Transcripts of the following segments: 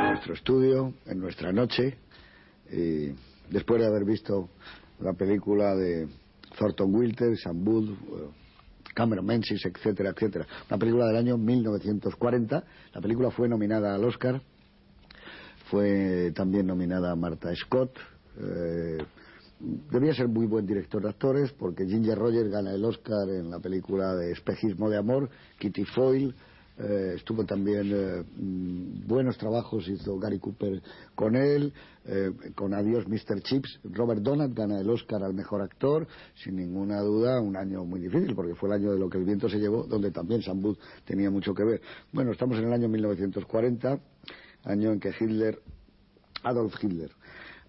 en nuestro estudio, en nuestra noche, y después de haber visto la película de Thornton Wilder, Sam Booth, Cameron Menzies, etcétera, etcétera. Una película del año 1940. La película fue nominada al Oscar. Fue también nominada a Martha Scott. Eh, debía ser muy buen director de actores porque Ginger Rogers gana el Oscar en la película de Espejismo de Amor, Kitty Foyle, eh, estuvo también eh, mm, buenos trabajos hizo Gary Cooper con él eh, con Adiós Mr. Chips. Robert Donat gana el Oscar al mejor actor sin ninguna duda un año muy difícil porque fue el año de lo que el viento se llevó donde también Sam tenía mucho que ver. Bueno estamos en el año 1940 año en que Hitler Adolf Hitler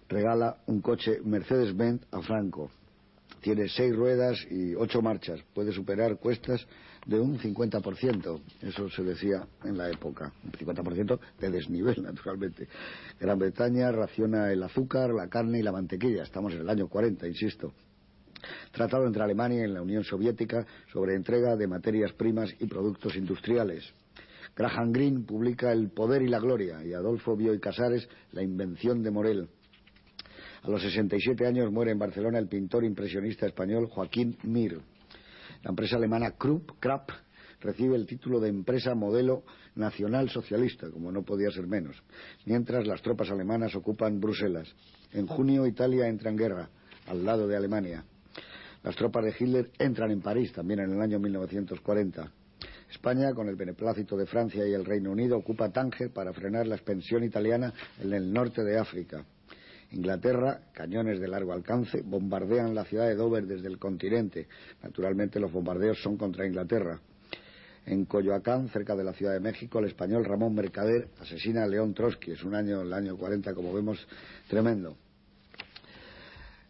regala un coche Mercedes-Benz a Franco. Tiene seis ruedas y ocho marchas. Puede superar cuestas de un 50%. Eso se decía en la época. Un 50% de desnivel, naturalmente. Gran Bretaña raciona el azúcar, la carne y la mantequilla. Estamos en el año 40, insisto. Tratado entre Alemania y la Unión Soviética sobre entrega de materias primas y productos industriales. Graham Greene publica El poder y la gloria y Adolfo Bioy Casares La invención de Morel. A los 67 años muere en Barcelona el pintor impresionista español Joaquín Mir. La empresa alemana Krupp, Krapp recibe el título de empresa modelo nacional socialista, como no podía ser menos, mientras las tropas alemanas ocupan Bruselas. En junio Italia entra en guerra, al lado de Alemania. Las tropas de Hitler entran en París también en el año 1940. España, con el beneplácito de Francia y el Reino Unido, ocupa Tánger para frenar la expansión italiana en el norte de África. Inglaterra, cañones de largo alcance, bombardean la ciudad de Dover desde el continente. Naturalmente los bombardeos son contra Inglaterra. En Coyoacán, cerca de la Ciudad de México, el español Ramón Mercader asesina a León Trotsky. Es un año, el año 40, como vemos, tremendo.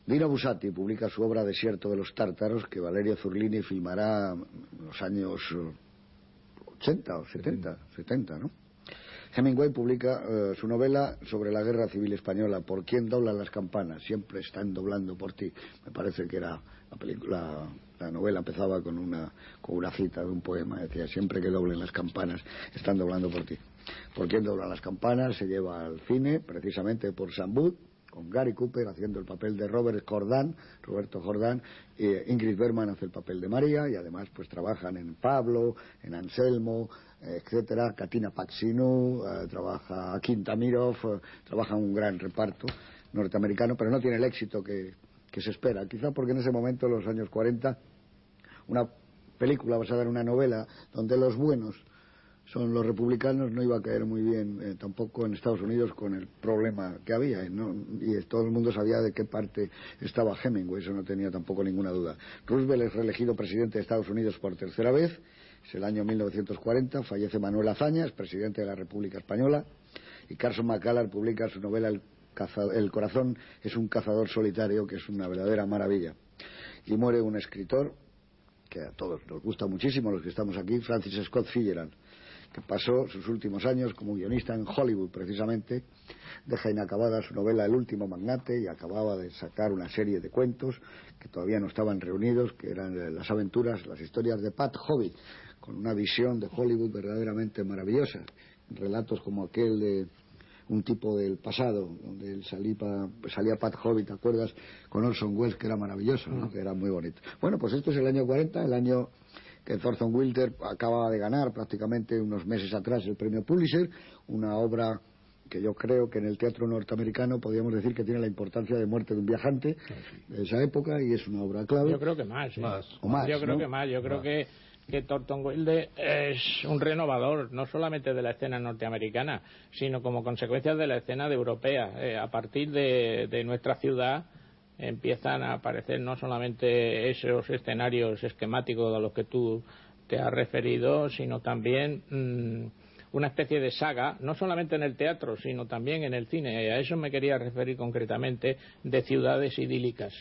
Dino Busati publica su obra Desierto de los Tártaros, que Valerio Zurlini filmará en los años 80 o 70, 70, ¿no? Hemingway publica eh, su novela sobre la guerra civil española, ¿Por quién doblan las campanas? Siempre están doblando por ti. Me parece que era la, película, la novela empezaba con una, con una cita de un poema, decía, siempre que doblen las campanas, están doblando por ti. ¿Por quién doblan las campanas? Se lleva al cine, precisamente por Sambud, con Gary Cooper haciendo el papel de Robert Jordán, Roberto Jordán, Ingrid Berman hace el papel de María y además pues trabajan en Pablo, en Anselmo, etcétera, Katina Paxinou, eh, trabaja Quintamirov, eh, trabaja un gran reparto norteamericano, pero no tiene el éxito que, que se espera. Quizá porque en ese momento, en los años 40, una película basada en una novela donde los buenos son los republicanos no iba a caer muy bien eh, tampoco en Estados Unidos con el problema que había y todo el mundo sabía de qué parte estaba Hemingway, eso no tenía tampoco ninguna duda. Roosevelt es reelegido presidente de Estados Unidos por tercera vez es el año 1940, fallece Manuel Azaña, es presidente de la República Española, y Carson McCallard publica su novela el, corazón es un cazador solitario, que es una verdadera maravilla. Y muere un escritor que a todos nos gusta muchísimo, los que estamos aquí, Francis Scott Fitzgerald, que pasó sus últimos años como guionista en Hollywood, precisamente, deja inacabada su novela El último magnate y acababa de sacar una serie de cuentos que todavía no estaban reunidos, que eran las aventuras, las historias de Pat Hobbit, con una visión de Hollywood verdaderamente maravillosa. Relatos como aquel de un tipo del pasado, donde salía, Pat Hobbit, ¿te acuerdas? Con Orson Welles, que era maravilloso, ¿no? que era muy bonito. Bueno, pues esto es el año 40, el año que Thornton Wilder acababa de ganar prácticamente unos meses atrás el premio Pulitzer, una obra que yo creo que en el teatro norteamericano podríamos decir que tiene la importancia de muerte de un viajante de esa época y es una obra clave. Yo creo que más. ¿eh? O más yo creo que más. Yo creo que que Thornton Wilde es un renovador, no solamente de la escena norteamericana, sino como consecuencia de la escena europea. Eh, a partir de, nuestra ciudad empiezan a aparecer no solamente esos escenarios esquemáticos a los que tú te has referido, sino también mm, una especie de saga, no solamente en el teatro, sino también en el cine. A eso me quería referir concretamente de ciudades idílicas.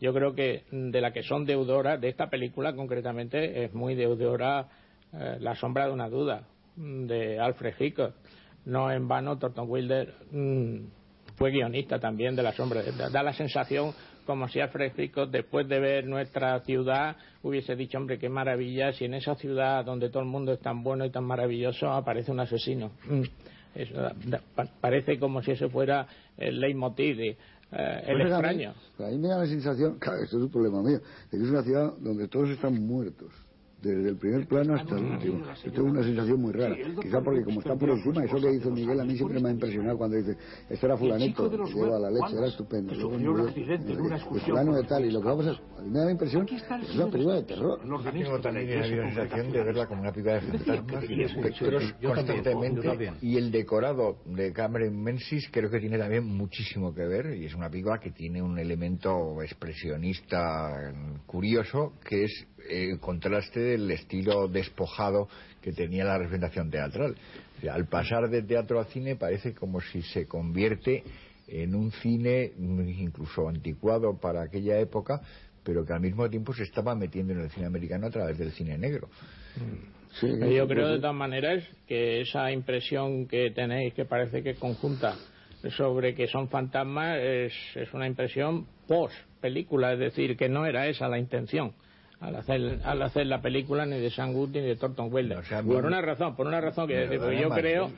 Yo creo que de la que son deudoras, de esta película concretamente, es muy deudora eh, La sombra de una duda, de Alfred Hitchcock. No en vano, Thornton Wilder mm, fue guionista también de La sombra. Da la sensación como si Alfred Hitchcock, después de ver nuestra ciudad, hubiese dicho, hombre, qué maravilla, si en esa ciudad donde todo el mundo es tan bueno y tan maravilloso aparece un asesino. Mm. parece como si ese fuera el leitmotiv de eh, el pues extraño. A mí, me da la sensación, claro, esto es un problema mío, de que es una ciudad donde todos están muertos desde el primer plano hasta el último. Esto es una sensación muy rara. Quizá porque como está por encima, eso que hizo Miguel a mí siempre me ha impresionado cuando dice, este era fulanito, que lleva la leche, era estupendo. el fulano de tal, y lo que vamos a... A mí me da la impresión que es una película de terror. Tengo también la sensación de verla como una película de fantasmas y espectros constantemente. Y el decorado de Cameron Menzies creo que tiene también muchísimo que ver, y es una película que tiene un elemento expresionista curioso, que es el contraste del estilo despojado que tenía la representación teatral. al pasar de teatro a cine parece como si se convierte en un cine incluso anticuado para aquella época, pero que al mismo tiempo se estaba metiendo en el cine americano a través del cine negro. Yo creo de todas maneras que esa impresión que tenéis, que parece que es conjunta, sobre que son fantasmas, es, es una impresión post película, es decir, que no era esa la intención al hacer, al hacer la película ni de Sangut ni de Thornton Wilder. por una razón, por una razón que yo creo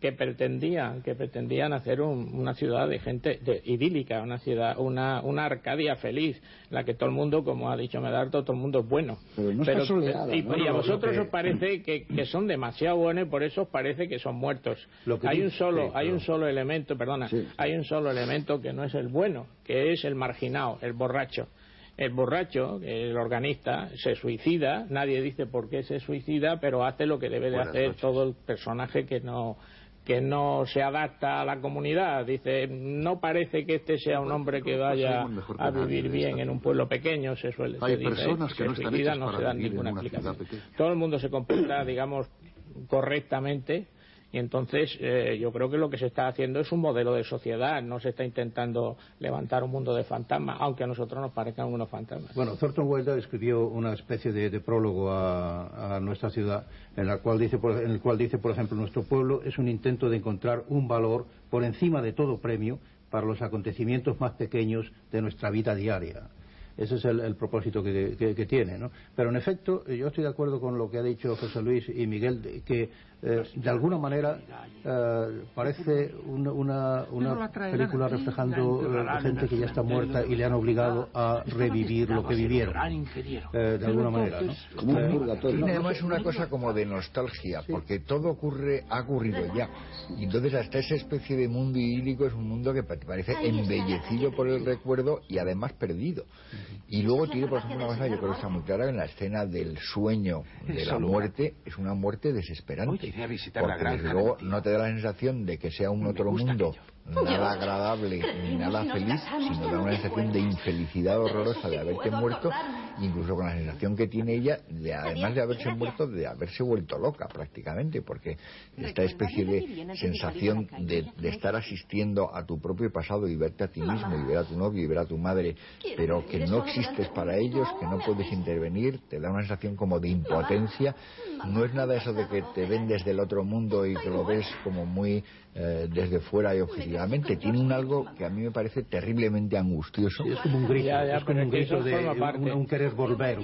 que, pretendían, que pretendían hacer una ciudad de gente idílica, una ciudad, una, una Arcadia feliz, la que todo el mundo, como ha dicho Medardo, todo el mundo es bueno. Pero y, a vosotros os parece que, que, son demasiado buenos y por eso os parece que son muertos. hay un solo, hay un solo elemento, perdona, hay un solo elemento que no es el bueno, que es el marginado, el borracho el borracho, el organista, se suicida, nadie dice por qué se suicida, pero hace lo que debe de hacer todo el personaje que no que no se adapta a la comunidad. Dice, no parece que este sea un hombre que vaya a vivir bien en un pueblo pequeño, se suele Hay personas que no están hechas no se dan ninguna explicación. Todo el mundo se comporta, digamos, correctamente y entonces eh, yo creo que lo que se está haciendo es un modelo de sociedad, no se está intentando levantar un mundo de fantasmas, aunque a nosotros nos parezcan unos fantasmas. Bueno, Thornton Wilder escribió una especie de, prólogo a, nuestra ciudad, en, la cual dice, en el cual dice, por ejemplo, nuestro pueblo es un intento de encontrar un valor por encima de todo premio para los acontecimientos más pequeños de nuestra vida diaria. Ese es el, propósito que, tiene. ¿no? Pero en efecto, yo estoy de acuerdo con lo que ha dicho José Luis y Miguel, que eh, de alguna manera eh, parece una, película reflejando eh, gente que ya está muerta y le han obligado a revivir lo que vivieron. de alguna manera. ¿no? Como un purgatorio. Tiene además una cosa como de nostalgia, porque todo ocurre, ha ocurrido ya. Y entonces hasta esa especie de mundo idílico es un mundo que parece embellecido por el recuerdo y además perdido. Y luego tiene, por ejemplo, una cosa yo creo que está muy clara, en la escena del sueño de la muerte, es una muerte desesperante. Porque luego no te da la sensación de que sea un otro mundo nada agradable ni nada feliz, sino da una sensación de infelicidad horrorosa de haberte muerto, incluso con la sensación que tiene ella, de además de haberse muerto, de haberse vuelto loca prácticamente, porque esta especie de sensación de, estar asistiendo a tu propio pasado y verte a ti mismo y ver a tu novio y ver a tu madre, pero que no existes para ellos, que no puedes intervenir, te da una sensación como de impotencia. No es nada eso de que te ven desde el otro mundo y que lo ves como muy eh, desde fuera y objetivamente. Tiene un algo que a mí me parece terriblemente angustioso. es como un grito, es como un grito de un, querer volver,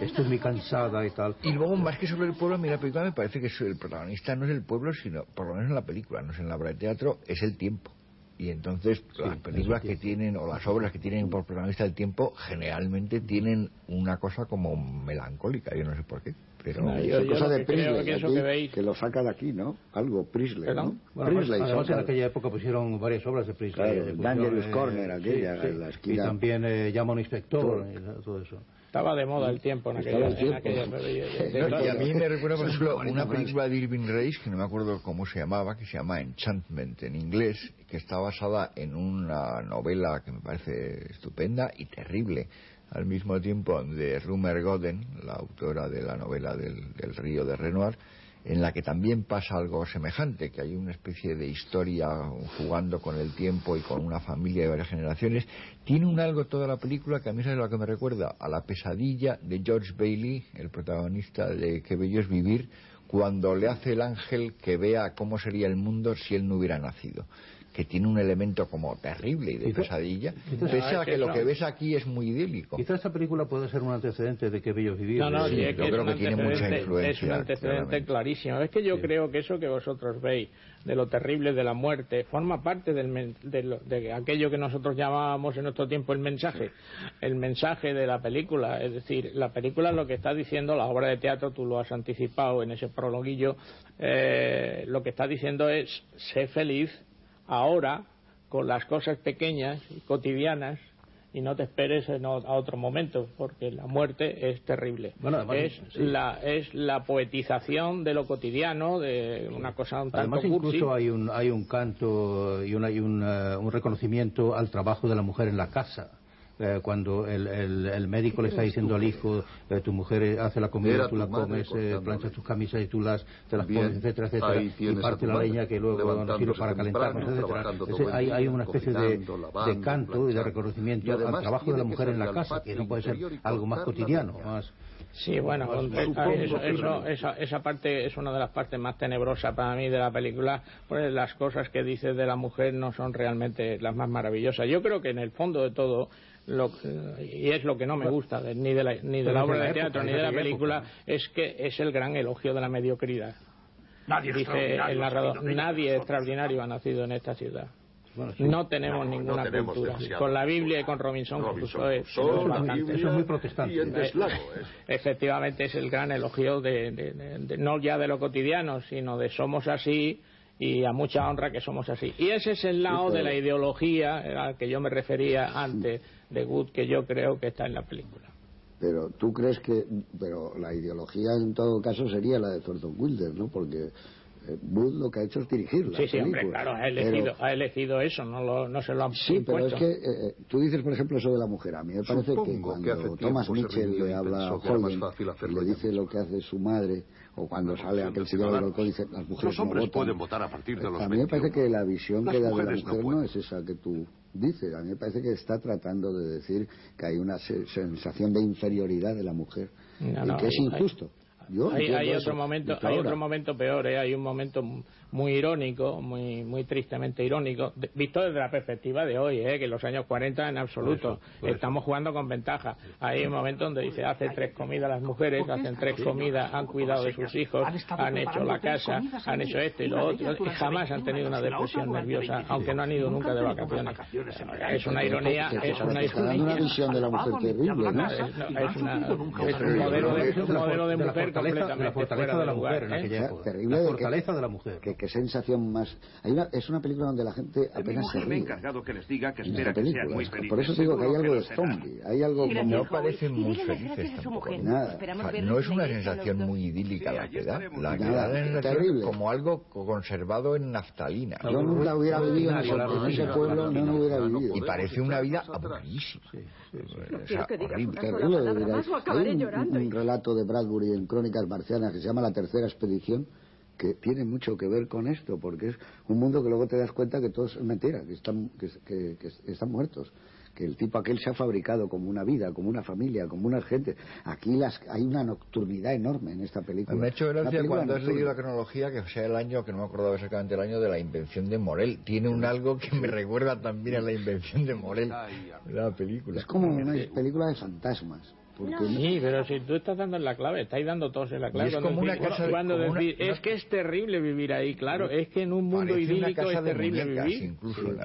estoy muy cansada y tal. Y luego, más que sobre el pueblo, a mí la película me parece que el protagonista no es el pueblo, sino, por lo menos en la película, no es en la obra de teatro, es el tiempo y entonces las películas que tienen o las obras que tienen por protagonista el tiempo generalmente tienen una cosa como melancólica yo no sé por qué pero no, es cosa de Priestley que, lo saca de aquí no algo Priestley ¿no? Bueno, Priestley además, en aquella época pusieron varias obras de Priestley claro, eh, Corner aquella la esquina. y también eh, llama un inspector y todo eso. Estaba de moda el tiempo en aquella, en y a mí me recuerda por ejemplo una película de Irving Reis que no me acuerdo cómo se llamaba que se llama Enchantment en inglés que está basada en una novela que me parece estupenda y terrible al mismo tiempo de Rumer Godden, la autora de la novela del, Río de Renoir, en la que también pasa algo semejante, que hay una especie de historia jugando con el tiempo y con una familia de varias generaciones, tiene un algo toda la película que a mí es lo que me recuerda a la pesadilla de George Bailey, el protagonista de Qué bello es vivir, cuando le hace el ángel que vea cómo sería el mundo si él no hubiera nacido que tiene un elemento como terrible y de pesadilla, pese a que lo que ves aquí es muy idílico. Quizás esta película puede ser un antecedente de que bello vivir. No, no, sí, yo creo que tiene mucha influencia. Es un antecedente clarísimo. Es que yo creo que eso que vosotros veis de lo terrible de la muerte forma parte del, de, de, aquello que nosotros llamábamos en nuestro tiempo el mensaje, el mensaje de la película. Es decir, la película lo que está diciendo, la obra de teatro, tú lo has anticipado en ese prologuillo, eh, lo que está diciendo es sé feliz ahora con las cosas pequeñas y cotidianas y no te esperes a otro momento porque la muerte es terrible. Es la es la poetización de lo cotidiano de una cosa un tanto además incluso hay un hay un canto y, hay un, eh, un reconocimiento al trabajo de la mujer en la casa eh, cuando el, el, médico le está diciendo al hijo, eh, tu mujer hace la comida, tú la comes, eh, planchas tus camisas y tú las, te las pones, etcétera, etcétera, y parte la leña que luego no sirve para calentarnos, etcétera. hay, hay una especie de, de canto y de reconocimiento al trabajo de la mujer en la casa, que no puede ser algo más cotidiano, más... Sí, bueno, eso, esa, esa, parte es una de las partes más tenebrosas para mí de la película, pues las cosas que dice de la mujer no son realmente las más maravillosas. Yo creo que en el fondo de todo y es lo que no me gusta ni de la, ni de la obra de teatro ni de la película, es que es el gran elogio de la mediocridad. Nadie Dice el narrador, nadie extraordinario ha nacido en esta ciudad. No tenemos ninguna cultura. Con la Biblia y con Robinson Crusoe eso es muy protestante. Efectivamente es el gran elogio de, no ya de lo cotidiano, sino de somos así y a mucha honra que somos así. Y ese es el lado de la ideología al que yo me refería antes de Good que yo creo que está en la película. Pero tú crees que, pero la ideología en todo caso sería la de Thornton Wilder, ¿no? Porque Wood lo que ha hecho es dirigirla. Sí, sí, hombre, claro, ha elegido, ha elegido eso, no, lo, no se lo han Sí, pero es que eh, tú dices, por ejemplo, eso de la mujer. A mí me parece que cuando Thomas Mitchell le habla a Holden, le dice lo que hace su madre, o cuando sale aquel señor del balcón dice las mujeres los hombres pueden votar a partir de los A mí me parece que la visión que da de la mujer no, es esa que tú dices. A mí me parece que está tratando de decir que hay una sensación de inferioridad de la mujer y que es injusto hay, otro momento, hay otro momento peor, ¿eh? hay un momento muy irónico, muy muy tristemente irónico, visto desde la perspectiva de hoy, ¿eh? que en los años 40 en absoluto estamos jugando con ventaja. Hay un momento donde dice hace tres comidas las mujeres, hacen tres comidas, han cuidado de sus hijos, han hecho la casa, han hecho esto y lo otro, y jamás han tenido una depresión nerviosa, aunque no han ido nunca de vacaciones. Es una ironía, es una ironía. una visión de la mujer terrible, ¿no? Es, un modelo de, un modelo de mujer la fortaleza de la mujer. La fortaleza de la mujer. Qué sensación más. Hay una, es una película donde la gente apenas se ríe. encargado que les diga que espera que sean muy felices. Por eso digo que hay algo de zombie. Hay algo como. No parecen muy felices tampoco. Nada. no es una sensación muy idílica la que da. La que da terrible. como algo conservado en naftalina. Yo nunca hubiera vivido en ese pueblo, no hubiera vivido. Y parece una vida aburridísima. Horrible. Hay un relato de Bradbury en Crónicas Marcianas que se llama La Tercera Expedición que tiene mucho que ver con esto, porque es un mundo que luego te das cuenta que todo es mentira, que están, que, están muertos que el tipo aquel se ha fabricado como una vida, como una familia, como una gente. Aquí las, hay una nocturnidad enorme en esta película. Me ha hecho gracia cuando has leído la cronología, que sea el año, que no me acordaba exactamente el año, de la invención de Morel. Tiene un algo que me recuerda también a la invención de Morel, la película. Es como una película de fantasmas. Sí, pero si tú estás dando la clave, estáis dando todos en la clave. Es como una casa es que es terrible vivir ahí, claro, es que en un mundo idílico es terrible vivir.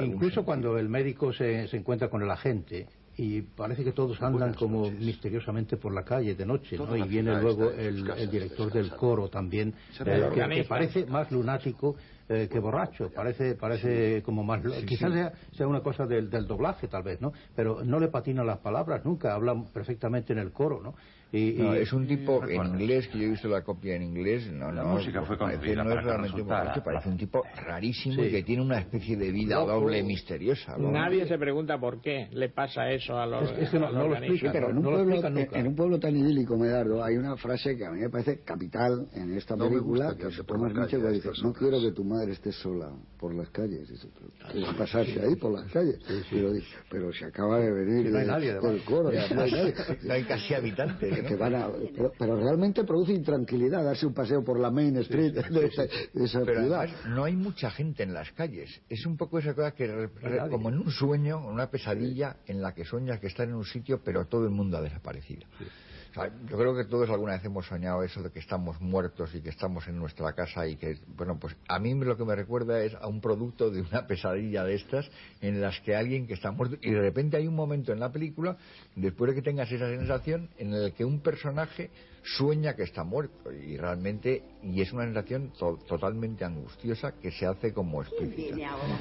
Incluso, cuando el médico se, se encuentra con el agente y parece que todos andan como misteriosamente por la calle de noche, ¿no? Y viene luego el, el director del coro también, eh, que, parece más lunático eh, que borracho, parece parece como más... quizás sea, sea, una cosa del, del, doblaje tal vez, ¿no? Pero no le patina las palabras nunca, habla perfectamente en el coro, ¿no? Y, es un tipo en inglés, que yo he visto la copia en inglés, no, la no, música fue parece, no es realmente un parece un tipo rarísimo y que tiene una especie de vida doble misteriosa. Nadie se pregunta por qué le pasa eso a los, es, no, lo explica, pero en un, pueblo, en un pueblo tan idílico, Medardo, hay una frase que a mí me parece capital en esta película, que se pone mucho que dice, no quiero que tu madre esté sola por las calles. Dice, ¿Qué va a pasarse ahí por las calles? Pero, pero se acaba de venir no hay nadie, del coro. No hay, no hay casi habitantes. Que van a, pero, realmente produce intranquilidad darse un paseo por la Main Street de esa, de esa pero ciudad. Además, no hay mucha gente en las calles. Es un poco esa cosa que, como en un sueño, una pesadilla en la que sueñas que estás en un sitio, pero todo el mundo ha desaparecido. Yo creo que todos alguna vez hemos soñado eso de que estamos muertos y que estamos en nuestra casa y que, bueno, pues a mí lo que me recuerda es a un producto de una pesadilla de estas en las que alguien que está muerto y de repente hay un momento en la película, después de que tengas esa sensación, en el que un personaje sueña que está muerto y realmente y es una sensación totalmente angustiosa que se hace como explícita.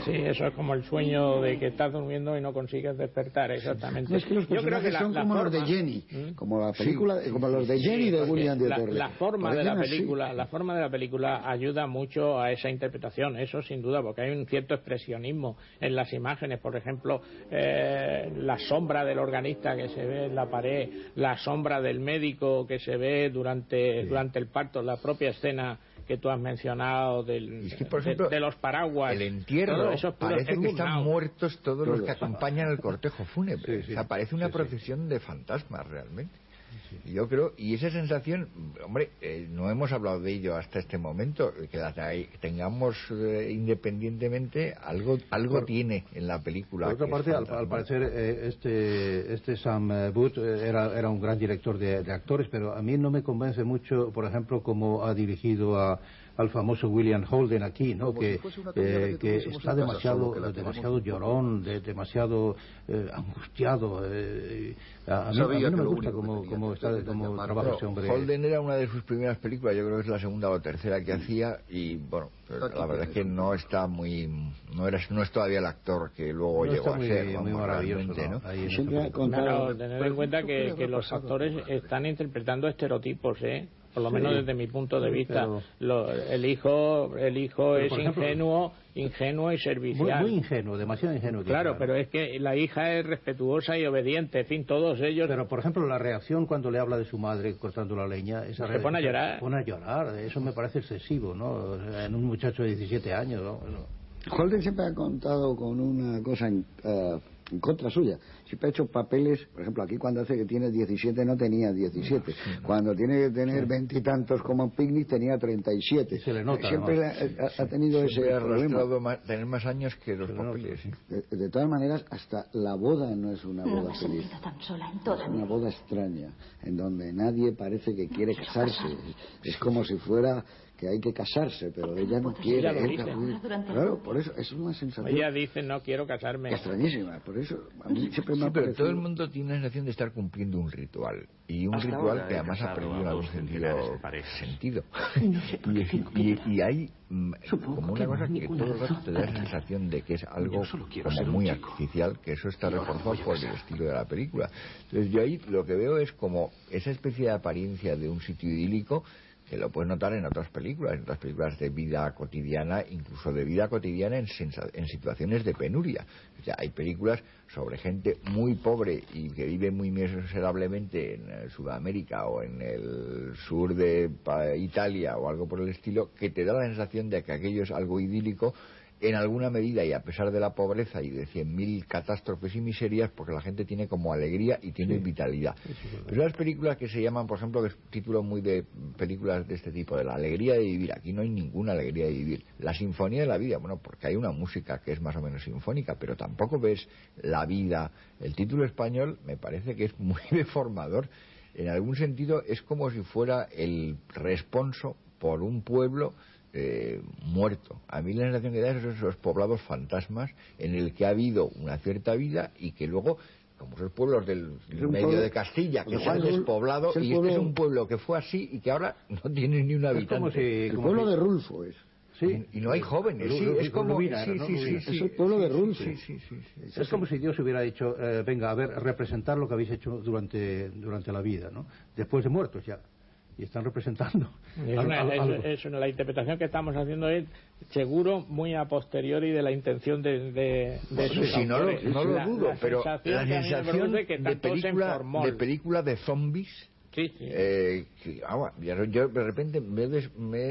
Sí, eso es como el sueño de que estás durmiendo y no consigues despertar, exactamente. es que los Yo creo que son como los de Jenny, ¿Mm? como la película, como los de Jenny de William de la, la forma de la película, la forma de la película ayuda mucho a esa interpretación, eso sin duda, porque hay un cierto expresionismo en las imágenes, por ejemplo, eh, la sombra del organista que se ve en la pared, la sombra del médico que se ve durante, durante el parto, la propia escena que tú has mencionado del, de, los paraguas. El entierro, parece que están muertos todos los que acompañan el cortejo fúnebre. o sea, parece una procesión de fantasmas realmente. Yo creo, y esa sensación, hombre, eh, no hemos hablado de ello hasta este momento, que tengamos eh, independientemente, algo algo tiene en la película. Por otra parte, al, parecer, eh, este, este Sam Booth era, era un gran director de, de actores, pero a mí no me convence mucho, por ejemplo, cómo ha dirigido a al famoso William Holden aquí, ¿no? Que, eh, que, está demasiado, demasiado llorón, de, demasiado eh, angustiado. Eh, a, mí, no me gusta cómo, está, cómo trabaja ese hombre. Holden era una de sus primeras películas, yo creo que es la segunda o tercera que hacía y bueno, la verdad es que no está muy, no, era, no es todavía el actor que luego llegó a ser. Muy maravilloso, ¿no? Siempre claro, tener en cuenta que, que los actores están interpretando estereotipos, ¿eh? Por lo menos desde mi punto de vista. el hijo, el hijo es ingenuo, ingenuo y servicial. Muy, ingenuo, demasiado ingenuo. Claro, pero es que la hija es respetuosa y obediente, en fin, todos ellos. Pero, por ejemplo, la reacción cuando le habla de su madre cortando la leña, esa se pone a llorar. Se pone a llorar, eso me parece excesivo, ¿no? En un muchacho de 17 años, ¿no? Holden siempre ha contado con una cosa eh, en contra suya. Siempre ha hecho papeles, por ejemplo, aquí cuando hace que tiene 17 no tenía 17. Cuando tiene que tener veintitantos como Picnic tenía 37. Se le nota. Siempre ha, tenido ese ha problema. tener más años que los papeles. De, todas maneras, hasta la boda no es una boda feliz. es una boda extraña, en donde nadie parece que quiere casarse. Es como si fuera que hay que casarse, pero ella no quiere. claro, por eso es una sensación. Ella dice no quiero casarme. Extrañísima, por eso a mí siempre me ha pero todo el mundo tiene la sensación de estar cumpliendo un ritual y un ritual que además ha perdido algún sentido. sentido. y, hay mm, como una cosa que todo el rato te da la sensación de que es algo como muy artificial, que eso está reforzado por el estilo de la película. Entonces yo ahí lo que veo es como esa especie de apariencia de un sitio idílico que lo puedes notar en otras películas, en otras películas de vida cotidiana, incluso de vida cotidiana en, en situaciones de penuria. O sea, hay películas sobre gente muy pobre y que vive muy miserablemente en eh, Sudamérica o en el sur de Italia o algo por el estilo, que te da la sensación de que aquello es algo idílico en alguna medida y a pesar de la pobreza y de 100.000 catástrofes y miserias, porque la gente tiene como alegría y tiene vitalidad. Pero las películas que se llaman, por ejemplo, que es título muy de películas de este tipo, de la alegría de vivir, aquí no hay ninguna alegría de vivir. La sinfonía de la vida, bueno, porque hay una música que es más o menos sinfónica, pero tampoco ves la vida. El título español me parece que es muy deformador. En algún sentido es como si fuera el responso por un pueblo eh, muerto. A mí la sensación que da es esos poblados fantasmas en el que ha habido una cierta vida y que luego como esos pueblos del medio de Castilla que se han despoblado y este es un pueblo que fue así y que ahora no tiene ni un habitante. el pueblo de Rulfo es. Sí. Y no hay jóvenes, sí, es como... sí, sí, sí, es el pueblo de Rul. Sí, sí, sí, Es como si Dios hubiera dicho, eh, venga, a ver, representar lo que habéis hecho durante, durante la vida, ¿no? Después de muertos ya y están representando. Es, una, la interpretación que estamos haciendo es seguro muy a posteriori de la intención de, de, de no, lo, no lo dudo, pero la sensación de, película, de película de zombies Sí, Eh, yo de repente me,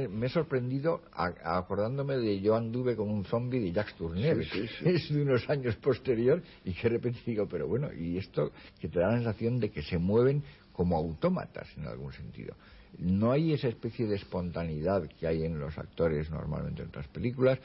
me, he sorprendido acordándome de yo anduve con un zombie de Jacques Tourneur, es de unos años posterior, y que de repente digo, pero bueno, y esto que te da la sensación de que se mueven como autómatas en algún sentido. No hay esa especie de espontaneidad que hay en los actores normalmente en otras películas.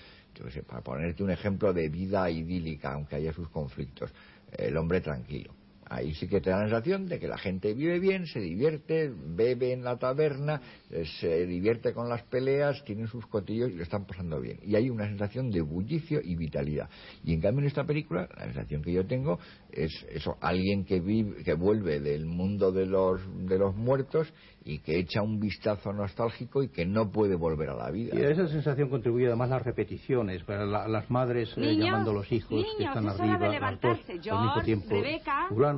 para ponerte un ejemplo de vida idílica, aunque haya sus conflictos, el hombre tranquilo Ahí sí que te da la sensación de que la gente vive bien, se divierte, bebe en la taberna, eh, se divierte con las peleas, tienen sus cotillos y lo están pasando bien. Y hay una sensación de bullicio y vitalidad. Y en cambio en esta película, la sensación que yo tengo es eso, alguien que, vive, que vuelve del mundo de los, de los muertos y que echa un vistazo nostálgico y que no puede volver a la vida. Y a esa sensación contribuye además las repeticiones, para las madres eh, llamando a los hijos que están arriba, al mismo tiempo,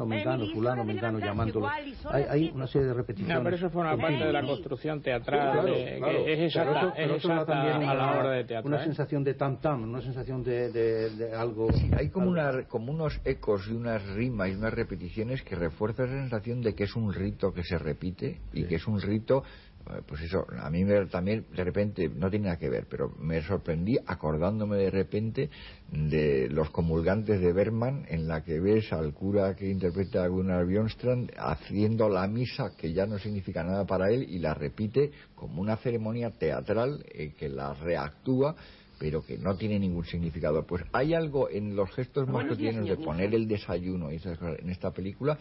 fulano, mengano, fulano, mengano, llamándolo. Hay, hay, una serie de repeticiones. No, pero eso forma parte de la construcción teatral, es exacta, a la hora de teatro. Una ¿eh? sensación de tam-tam, una sensación de, de, algo... hay como, una, como unos ecos y unas rimas y unas repeticiones que refuerzan esa sensación de que es un rito que se repite y que es un rito eh, pues eso, a mí me, también de repente, no tiene nada que ver, pero me sorprendí acordándome de repente de los comulgantes de Berman, en la que ves al cura que interpreta a Gunnar Bjornstrand haciendo la misa que ya no significa nada para él y la repite como una ceremonia teatral eh, que la reactúa pero que no tiene ningún significado. Pues hay algo en los gestos más cotidianos de poner el desayuno y esas cosas en esta película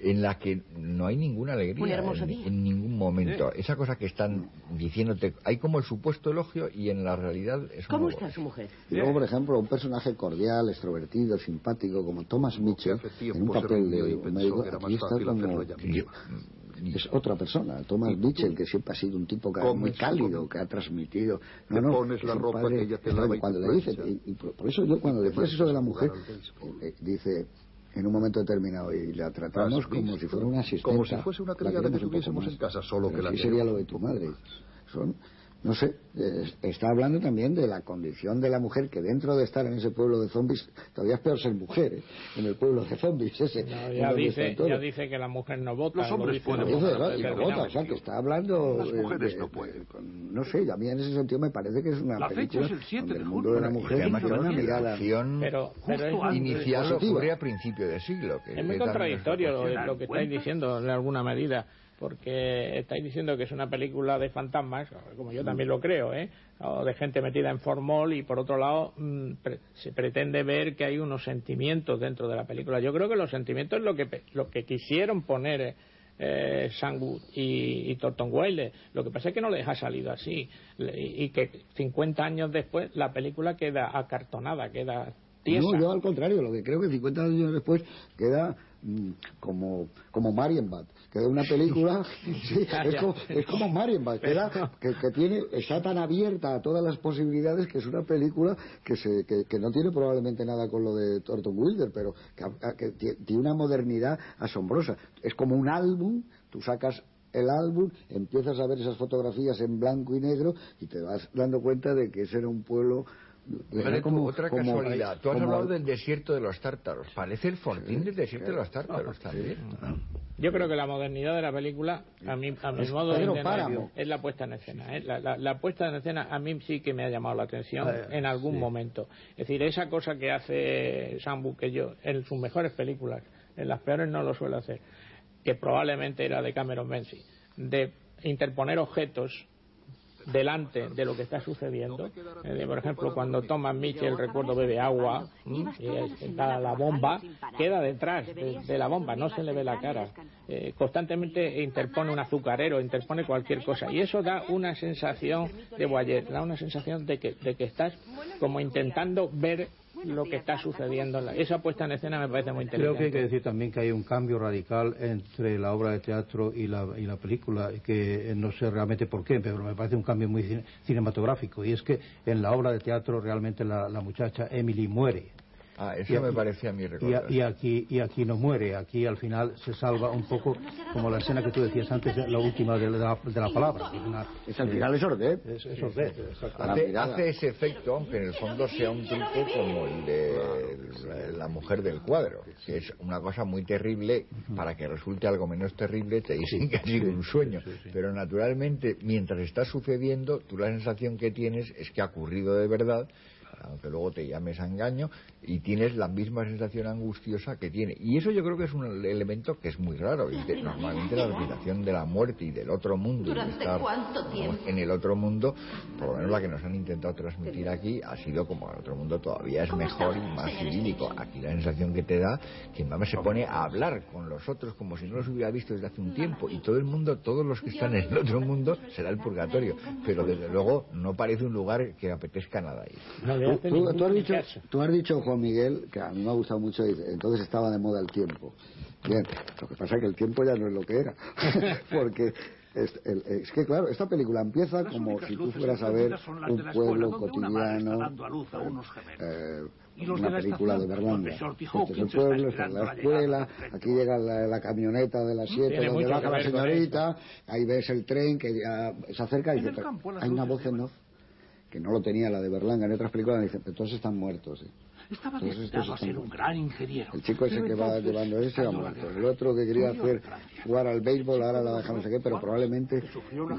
en la que no hay ninguna alegría en, ningún momento. Esa cosa que están diciéndote, hay como el supuesto elogio y en la realidad es ¿Cómo está su mujer? Y luego, por ejemplo, un personaje cordial, extrovertido, simpático, como Thomas Mitchell, en un papel de médico, aquí está como... Es otra persona, Thomas Mitchell, que siempre ha sido un tipo que muy cálido, que ha transmitido. No, no, pones la ropa que ella te lava cuando le dice, y, por eso yo cuando decías eso de la mujer, eh, dice, en un momento determinado y la tratamos como si fuera una asistente. Como si fuese una criada que tuviésemos en casa, solo que la sería lo de tu madre. Son no sé, está hablando también de la condición de la mujer que dentro de estar en ese pueblo de zombies, todavía es peor ser mujer, ¿eh? en el pueblo de zombies ese. ya, dice, ya dice que la mujer no vota. Los hombres pueden votar. Y no vota, o sea, que está hablando... Las mujeres no pueden. no sé, a mí en ese sentido me parece que es una la película fecha es el 7 de mundo de la mujer y una mirada pero, pero inicial ocurre a principio de siglo. Que es muy contradictorio lo que estáis diciendo en alguna medida porque estáis diciendo que es una película de fantasmas, como yo también lo creo, ¿eh? o de gente metida en formol, y por otro lado mm, se pretende ver que hay unos sentimientos dentro de la película. Yo creo que los sentimientos es lo que, lo que quisieron poner eh, Sangwood y, y Thornton Wilder. Lo que pasa es que no les ha salido así, y que 50 años después la película queda acartonada, queda tiesa. No, yo al contrario, lo que creo que 50 años después queda mm, como, como Marienbad que es una película es, como, es como Marienbad que, que, tiene está tan abierta a todas las posibilidades que es una película que se que, no tiene probablemente nada con lo de Thornton Wilder pero que, tiene una modernidad asombrosa. Es como un álbum tú sacas el álbum, empiezas a ver esas fotografías en blanco y negro y te vas dando cuenta de que ese era un pueblo pero como, otra casualidad. Tú has hablado del desierto de los tártaros. Parece el fortín del desierto de los tártaros también. Yo creo que la modernidad de la película, a mi, a mi modo de entender, es la puesta en escena. ¿eh? La, la, puesta en escena a mí sí que me ha llamado la atención en algún momento. Es decir, esa cosa que hace Sambu, que yo, en sus mejores películas, en las peores no lo suele hacer, que probablemente era de Cameron Menzi, de interponer objetos delante de lo que está sucediendo. Eh, por ejemplo, cuando Thomas Mitchell, recuerdo, bebe agua y está la bomba, queda detrás de, la bomba, no se le ve la cara. Eh, constantemente interpone un azucarero, interpone cualquier cosa. Y eso da una sensación de Boyer, da una sensación de que, de que estás como intentando ver lo que está sucediendo. en la- Esa puesta en escena me parece muy Creo que hay que decir también que hay un cambio radical entre la obra de teatro y la, y la película, que eh, no sé realmente por qué, pero me parece un cambio muy cine- cinematográfico. Y es que en la obra de teatro realmente la, la muchacha Emily muere. Ah, eso Y- me parecía a mí recordar. y aquí, y aquí no muere, aquí al final se salva un poco como la escena que tú decías antes, la última de la, de la palabra. es una- Es al final es Ordet. es, es Ordet, la Hace, ese efecto, aunque en el fondo sea un truco como el de la, la mujer del cuadro, que es una cosa muy terrible, para que resulte algo menos terrible te dicen que ha sido un sueño. Pero naturalmente, mientras está sucediendo, tú la sensación que tienes es que ha ocurrido de verdad, aunque luego te llames a engaño, y tienes la misma sensación angustiosa que tiene. Y eso yo creo que es un elemento que es muy raro. y normalmente la representación de la muerte y del otro mundo, y de ¿Durante estar cuánto tiempo? en el otro mundo, por lo menos la que nos han intentado transmitir aquí, ha sido como el otro mundo todavía es ¿Cómo mejor y más idílico. Aquí la sensación que te da que mamá se pone a hablar con los otros como si no los hubiera visto desde hace un tiempo y todo el mundo, todos los que están en el otro mundo será el purgatorio, pero desde luego no parece un lugar que apetezca nada ir. Tú, has dicho, tú has dicho, Juan Miguel, que a mí me ha gustado mucho, dice, entonces estaba de moda el tiempo. Bien, lo que pasa es que el tiempo ya no es lo que era. Porque es, el- es que, claro, esta película empieza Las como si tú fueras a ver un pueblo cotidiano, gemelos. eh, Y los una de la película de Berlanga. Este es el pueblo, está la la escuela, aquí llega la, la camioneta de las 7 Tiene donde baja la señorita, ahí ves el tren que ya se acerca y dice, el "Pero campo, las hay una voz en off que no lo tenía la de Berlanga en otras películas, pero todos están muertos. ¿eh". Estaba Entonces, destinado a ser un gran ingeniero. El chico ese Pero que va entonces llevando ese ha muerto. El otro que quería hacer jugar al béisbol ahora la deja no sé qué, pero probablemente...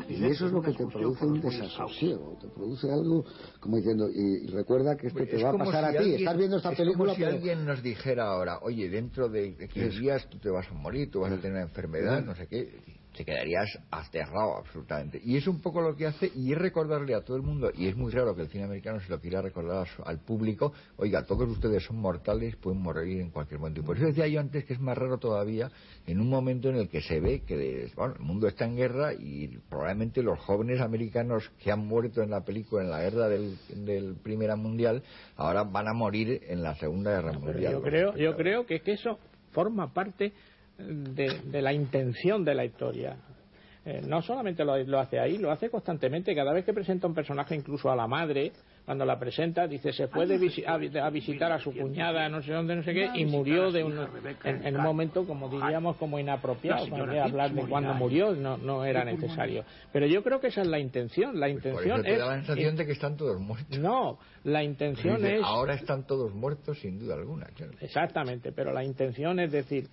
Y eso es lo que te produce un desasosiego, te produce algo como diciendo, y, recuerda que esto te Es va a pasar si a ti, estás viendo esta es película, como si pero... alguien nos dijera ahora, oye, dentro de X días tú te vas a morir, tú vas a tener una enfermedad, no sé qué, te quedarías aterrado absolutamente. Y es un poco lo que hace, y es recordarle a todo el mundo, y es muy raro que el cine americano se lo quiera recordar al público, oiga, todos ustedes son mortales, pueden morir en cualquier momento. Y por eso decía yo antes que es más raro todavía en un momento en el que se ve que bueno, el mundo está en guerra y probablemente los jóvenes americanos que han muerto en la película, en la guerra del, del Primera Mundial, ahora van a morir en la Segunda Guerra Mundial. yo creo, yo creo que, es que eso forma parte de, de la intención de la historia. Eh, no solamente lo, lo hace ahí, lo hace constantemente. Cada vez que presenta un personaje, incluso a la madre, cuando la presenta, dice se fue de visi- a, vi- a visitar a su cuñada, no sé dónde, no sé qué, y murió de un, en, en un momento, como diríamos, como inapropiado. Hablar de cuando murió no, no era necesario. Pero yo creo que esa es la intención. La Pues por intención eso te da la es. sensación de que están todos muertos. No, la intención Dice, es. Ahora están todos muertos sin duda alguna. claro. Exactamente, pero la intención es decir,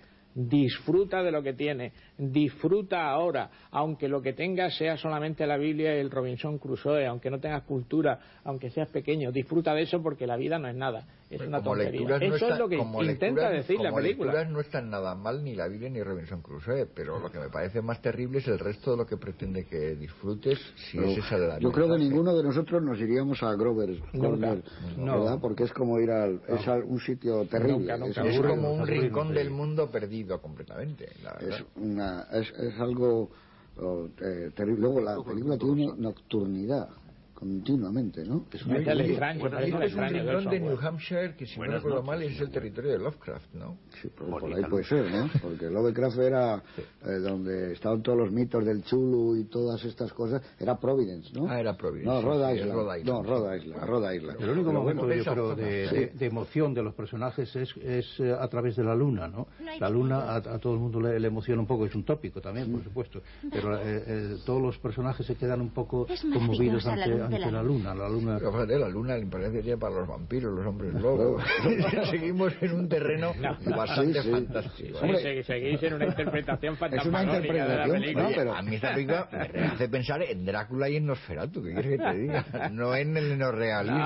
disfruta de lo que tiene, disfruta ahora, aunque lo que tengas sea solamente la Biblia y el Robinson Crusoe, aunque no tengas cultura, aunque seas pequeño, disfruta de eso porque la vida no es nada, es Pues una como tontería. lecturas no Eso está- es lo que como intenta lecturas- decir la película. lecturas no están nada mal ni la Biblia ni Robinson Crusoe, pero lo que me parece más terrible es el resto de lo que pretende que disfrutes si es esa de la yo creo que ninguno de nosotros nos iríamos a Grover's Corner, No. ¿verdad? Porque es como ir al, es a un sitio terrible. Nunca, nunca. Es- como un rincón del mundo perdido completamente, la verdad. es, una, es, es algo oh, eh, terrible. Luego la película tiene una nocturnidad continuamente, ¿no? Es película- extraño, Bueno, es un rincón de. New Hampshire que, si no recuerdo mal, es el territorio de Lovecraft, ¿no? Sí, por, ahí puede ser, ¿no? Porque Lovecraft era eh, donde estaban todos los mitos del Chulu y todas estas cosas. Era Providence, ¿no? Ah, era Providence, No, Rhode Island. es Rhode Island. No, Rhode Island. Rhode Island. El único momento, bueno, yo esa creo, zona, de, sí. de- de emoción de los personajes es, es eh, a través de la luna, ¿no? La luna a, a todo el mundo le, le emociona un poco, es un tópico también, por supuesto, pero eh, eh, todos los personajes se quedan un poco conmovidos ante, ante la la luna. La luna Pero fíjate, la luna me parece que tiene para los vampiros, los hombres lobos. Seguimos en un terreno bastante Sí, sí. fantástico. Sí, Hombre. segui- seguís en una interpretación Es una fantasmagórica de la película. ¿no? Oye, pero- a mí esta película me hace pensar en Drácula y en Nosferatu, ¿qué quieres que te diga? No en el neorrealismo.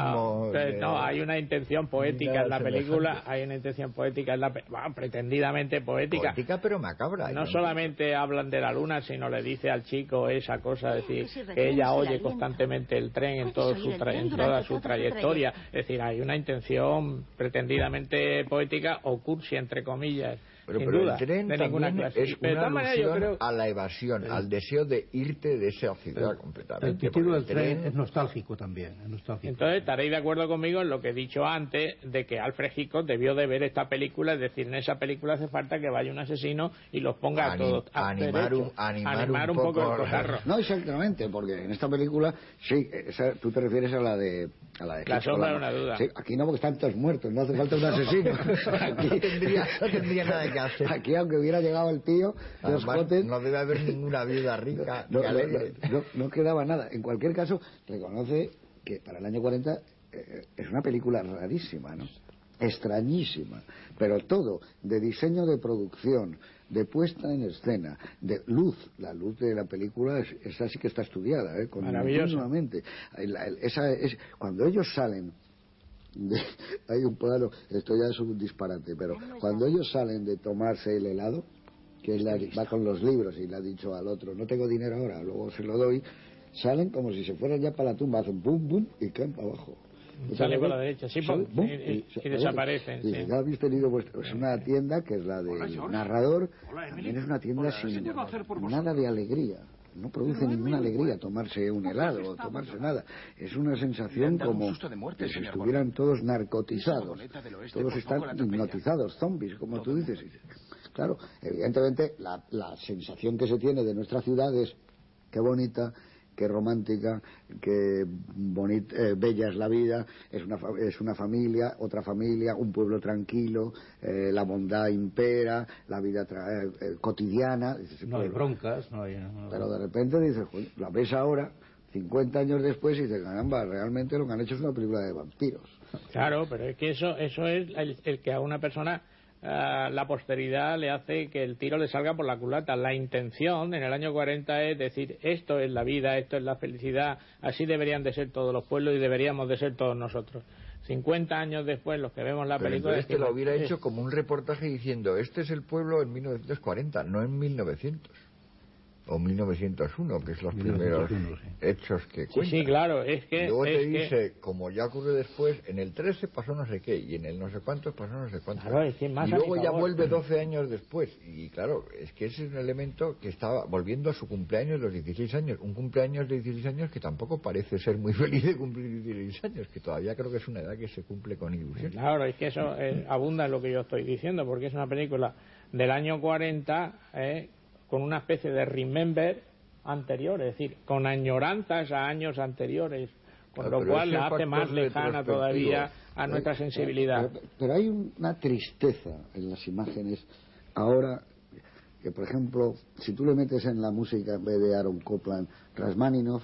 No, de- no, hay una intención poética Nada en la película, hay una intención poética en la pe- bueno, pretendidamente poética. Poética, pero macabra. No ¿no? solamente hablan de la luna, sino le dice al chico esa cosa, es decir, Pues que ella oye constantemente el tren en, todo su el tra- tren en durante toda su toda su trayectoria. Es decir, hay una intención pretendidamente poética o cursi, entre comillas, Pero, sin pero duda, el tren de ninguna también clase. es Pero una alusión creo... a la evasión, al deseo de irte de esa ciudad El completamente. título del porque tren es nostálgico también. Es nostálgico. Entonces estaréis de acuerdo conmigo en lo que he dicho antes de que Alfred Hitchcock debió de ver esta película, es decir, en esa película hace falta que vaya un asesino y los ponga a Anim- todos a animar derecho. un- animar un un poco poco- el cotarro. No, exactamente, porque en esta película, sí, esa- tú te refieres a la de... A la, de La sombra de una duda. Sí, aquí no, porque están todos muertos, no hace falta un asesino. aquí, No tendría- no tendría nada que hacer. Aquí, aunque hubiera llegado el tío, los Además, Cotten, no debe haber ninguna viuda rica no- no quedaba nada. En cualquier caso, reconoce que para el año 40 eh, es una película rarísima, ¿no? Extrañísima, pero todo, de diseño de producción, de puesta en escena, de luz, la luz de la película, es, esa sí que está estudiada, ¿eh? Continuamente. El- el- esa es, cuando ellos salen de- hay un plano, esto ya es un disparate, pero cuando ellos salen de tomarse el helado, que va con los libros y le ha dicho al otro, no tengo dinero ahora, luego se lo doy, salen como si se fueran ya para la tumba, hacen bum, bum y caen para abajo. Sale ¿Otra por la derecha, sí, bum, y- y- desaparecen, sí. ya habéis tenido vuestro... Es una tienda que es la del Hola, George. narrador, Hola, también es una tienda Hola, ¿qué sin nada de alegría. No produce ninguna alegría tomarse un helado o tomarse nada. Es una sensación como de que si estuvieran todos narcotizados. Todos están hipnotizados, zombies, como tú Todo dices. Claro, evidentemente la, la sensación que se tiene de nuestra ciudad es qué bonita, qué romántica, qué bonita, eh, bella es la vida, es una, fa- es una familia, otra familia, un pueblo tranquilo, eh, la bondad impera, la vida tra- eh, eh, cotidiana. Dices, No hay broncas, no hay... no- pero de repente dices, "Joder, la ves ahora, 50 años después, y dices, caramba, realmente lo que han hecho es una película de vampiros. Claro, pero es que eso, eso es el, el que a una persona ah, la posteridad le hace que el tiro le salga por la culata. La intención en el año 40 es decir, esto es la vida, esto es la felicidad, así deberían de ser todos los pueblos y deberíamos de ser todos nosotros. 50 años después, los que vemos la Pero película... entonces te decimos, lo hubiera "Eh, hecho como un reportaje diciendo, este es el pueblo en 1940, no en 1900. O 1901, que es los 1901, primeros sí. hechos que Sí, cuentan. sí, claro, es que... Y luego te que- dice, como ya ocurrió después, en el 13 pasó no sé qué, y en el no sé cuántos pasó no sé cuánto. Claro, es que más y luego ya favor. vuelve 12 años después. Y claro, es que ese es un elemento que estaba volviendo a su cumpleaños de los 16 años. Un cumpleaños de 16 años que tampoco parece ser muy feliz de cumplir 16 años, que todavía creo que es una edad que se cumple con ilusión. Claro, es que eso eh, abunda en lo que yo estoy diciendo, porque es una película del año 40 eh, con una especie de remember anterior, es decir, con añoranzas a años anteriores, con Claro, lo cual la hace más lejana todavía a nuestra sensibilidad. Pero, pero hay una tristeza en las imágenes ahora que, por ejemplo, si tú le metes en la música en vez de Aaron Copland, Rasmaninov,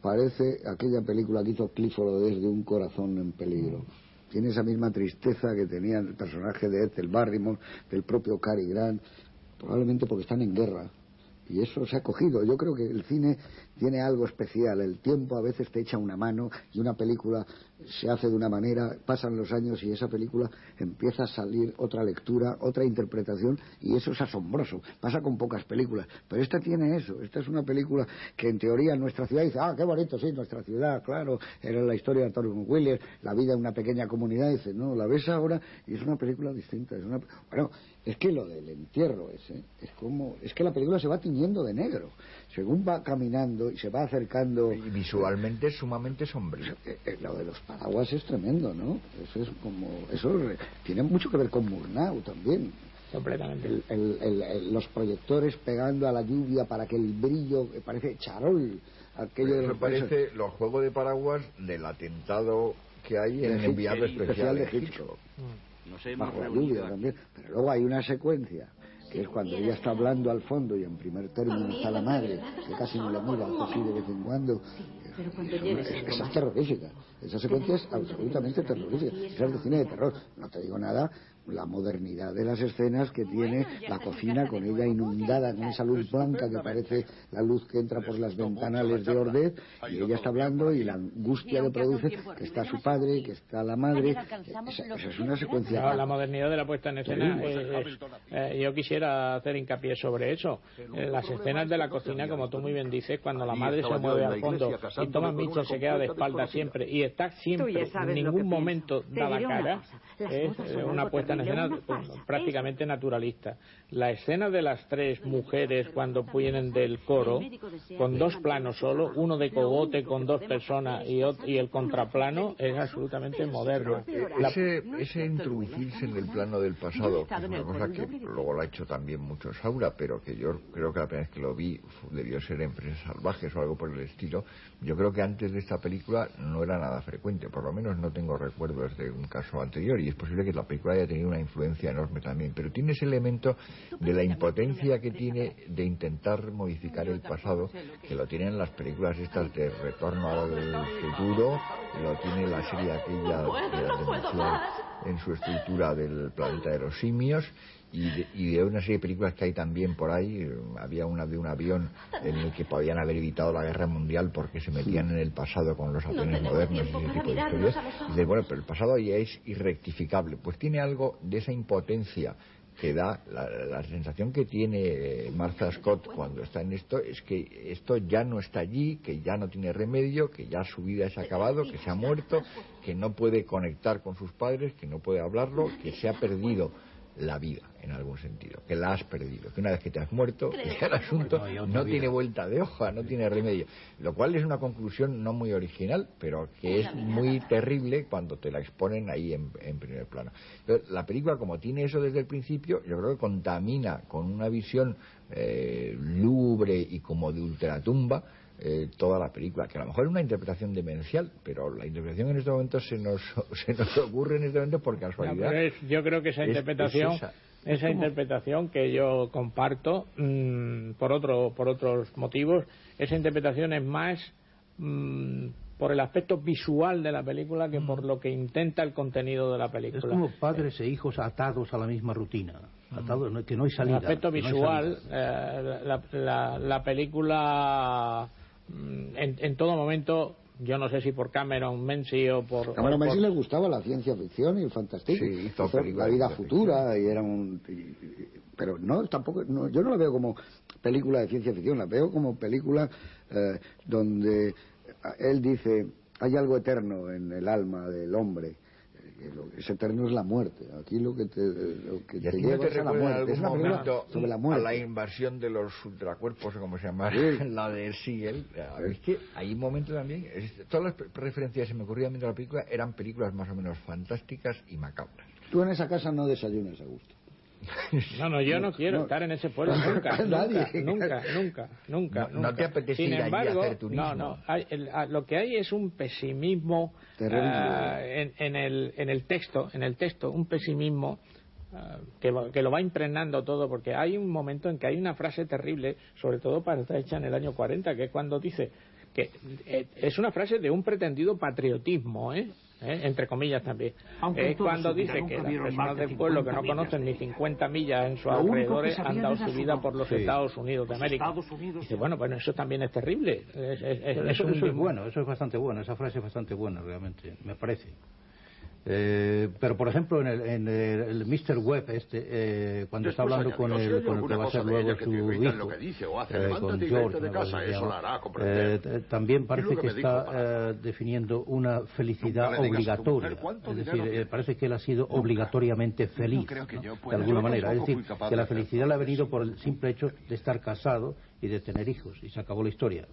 parece aquella película que hizo Clifford desde un corazón en peligro. Tiene esa misma tristeza que tenía el personaje de Ethel Barrymore, del propio Cary Grant, probablemente porque están en guerra. Y eso se ha cogido. Yo creo que el cine tiene algo especial. El tiempo a veces te echa una mano y una película se hace de una manera, pasan los años y esa película empieza a salir otra lectura, otra interpretación y eso es asombroso. Pasa con pocas películas. Pero esta tiene eso. Esta es una película que en teoría nuestra ciudad dice, ah, qué bonito, sí, nuestra ciudad, claro, era la historia de Thornton Williams, la vida en una pequeña comunidad. Dice, no, la ves ahora y es una película distinta. Es una... Bueno, es que lo del entierro ese, es como, es que la película se va tiñendo de negro. Según va caminando y se va acercando. Y visualmente es sumamente sombrío. Eh, eh, lo de los paraguas es tremendo, ¿no? Eso es como, eso tiene mucho que ver con Murnau también. Completamente. El- el- el- el- los proyectores pegando a la lluvia para que el brillo, eh, parece charol, aquello de Eso los parece los juegos de paraguas del atentado que hay en el enviado especial de Hitchcock. Hitchcock. Nos hemos bajo la reunido lluvia aquí. también. Pero luego hay una secuencia que es cuando ella está hablando al fondo y en primer término está la madre, que casi no la mira, así de vez en cuando. Es- esa es terrorífica. Esa secuencia es absolutamente terrorífica. Esa es de cine de terror. No te digo nada, la modernidad de las escenas que tiene la cocina con ella inundada con esa luz blanca que parece la luz que entra por las ventanales de Ordet y ella está hablando y la angustia que produce que está su padre, que está la madre. Esa, esa es una secuencia. Claro, la modernidad de la puesta en escena es- es- eh, yo quisiera hacer hincapié sobre eso. Eh, las escenas de la cocina como tú muy bien dices cuando la madre se mueve al fondo y Thomas Mitchell se queda de desconocida. siempre y está siempre, en ningún momento da la cara, es una puesta en escena una farsa. prácticamente naturalista. La escena de las tres mujeres cuando vienen del coro, con dos planos solo, uno de cogote con dos personas y, el contraplano, es absolutamente moderno. La- Ese, ese introducirse en el plano del pasado, que es una cosa que luego lo ha hecho también mucho Saura, pero que yo creo que la primera vez que lo vi debió ser en Presas Salvajes o algo por el estilo, yo creo que antes de esta película no era nada frecuente, por lo menos no tengo recuerdos de un caso anterior y es posible que la película haya tenido una influencia enorme también, pero tiene ese elemento de la impotencia que tiene de intentar modificar el pasado, que lo tienen las películas estas de Retorno al Futuro, lo tiene la serie aquella de la en su estructura del planeta de los simios y de, y de una serie de películas que hay también por ahí eh, había una de un avión en el que podían haber evitado la guerra mundial porque se metían en el pasado con los aviones modernos y ese tipo de historias. y dices, bueno pero el pasado ya es irrectificable pues tiene algo de esa impotencia que da la, la sensación que tiene eh, Martha Scott cuando está en esto es que esto ya no está allí, que ya no tiene remedio, que ya su vida se ha acabado, que se ha muerto, que no puede conectar con sus padres, que no puede hablarlo, que se ha perdido la vida en algún sentido, que la has perdido, que una vez que te has muerto, ya el asunto No tiene vuelta de hoja, no tiene remedio, lo cual es una conclusión no muy original, pero que es muy terrible cuando te la exponen ahí en, en primer plano. Entonces, la película, como tiene eso desde el principio, yo creo que contamina con una visión eh, lúgubre y como de ultratumba eh, toda la película, que a lo mejor es una interpretación demencial, pero la interpretación en este momento se nos, se nos ocurre en este momento por No, casualidad. pero es- yo creo que esa Es- es interpretación, esa. esa interpretación que yo comparto mm, por otro, por otros motivos, esa interpretación es más mm, por el aspecto visual de la película que por lo que intenta el contenido de la Es película. como padres e hijos atados a la misma rutina. Atados, no- que no hay el salida. aspecto no hay visual, salida. eh, la, la- la película mm, en, en todo momento, yo no sé si por Cameron Menzi o por... A Cameron o por- Messi le gustaba la ciencia ficción y el fantástico. Sí, hizo Hizo películas la vida futura y era un... y- y- pero no, tampoco... no, yo no la veo como película de ciencia ficción, la veo como película eh, donde él dice hay algo eterno en el alma del hombre. Ese eterno es la muerte. Aquí lo que te, lo que ¿Y a te lleva es a la muerte. Es algún una película momento sobre la a muerte. la invasión de los ultracuerpos, o como se llama, Sí. la de Siegel? Es que hay un momento también, es- todas las referencias que se me ocurrían viendo la película eran películas más o menos fantásticas y macabras. Tú en esa casa no desayunas a gusto. No, no, yo no, quiero no. estar en ese pueblo nunca, Nadie. nunca, nunca, nunca, No- nunca. te apetece Sin ir allí a embargo, hacer turismo. no, no, hay- el- a- lo que hay es un pesimismo ah, en, en el, en el texto, en el texto, un pesimismo ah, que, que lo va impregnando todo, porque hay un momento en que hay una frase terrible, sobre todo para estar hecha en el año 40, que es cuando dice que eh, es una frase de un pretendido patriotismo, ¿eh? ¿Eh? entre comillas también. Toda cuando dice que las personas más de del pueblo que no 50 conocen ni millas. 50 millas en sus alrededores han dado su vida por los Sí. Estados Unidos de América. Estados Unidos. Dice, bueno, bueno, eso también es terrible. Es- es- es- Eso, es bueno, eso es bastante bueno, esa frase es bastante buena realmente, me parece. Eh, pero por ejemplo en el, en el, Mr. Webb este eh, cuando está hablando con el, hay con el que va a ser luego su hijo dice hace, eh, con George de casa, eso la hará. Eh, también parece que que me dijo está definiendo una felicidad digas obligatoria. mujer es decir parece que él ha sido obligatoriamente feliz de alguna manera. es decir que la felicidad le ha venido por el simple hecho de estar casado y de tener hijos y se acabó la historia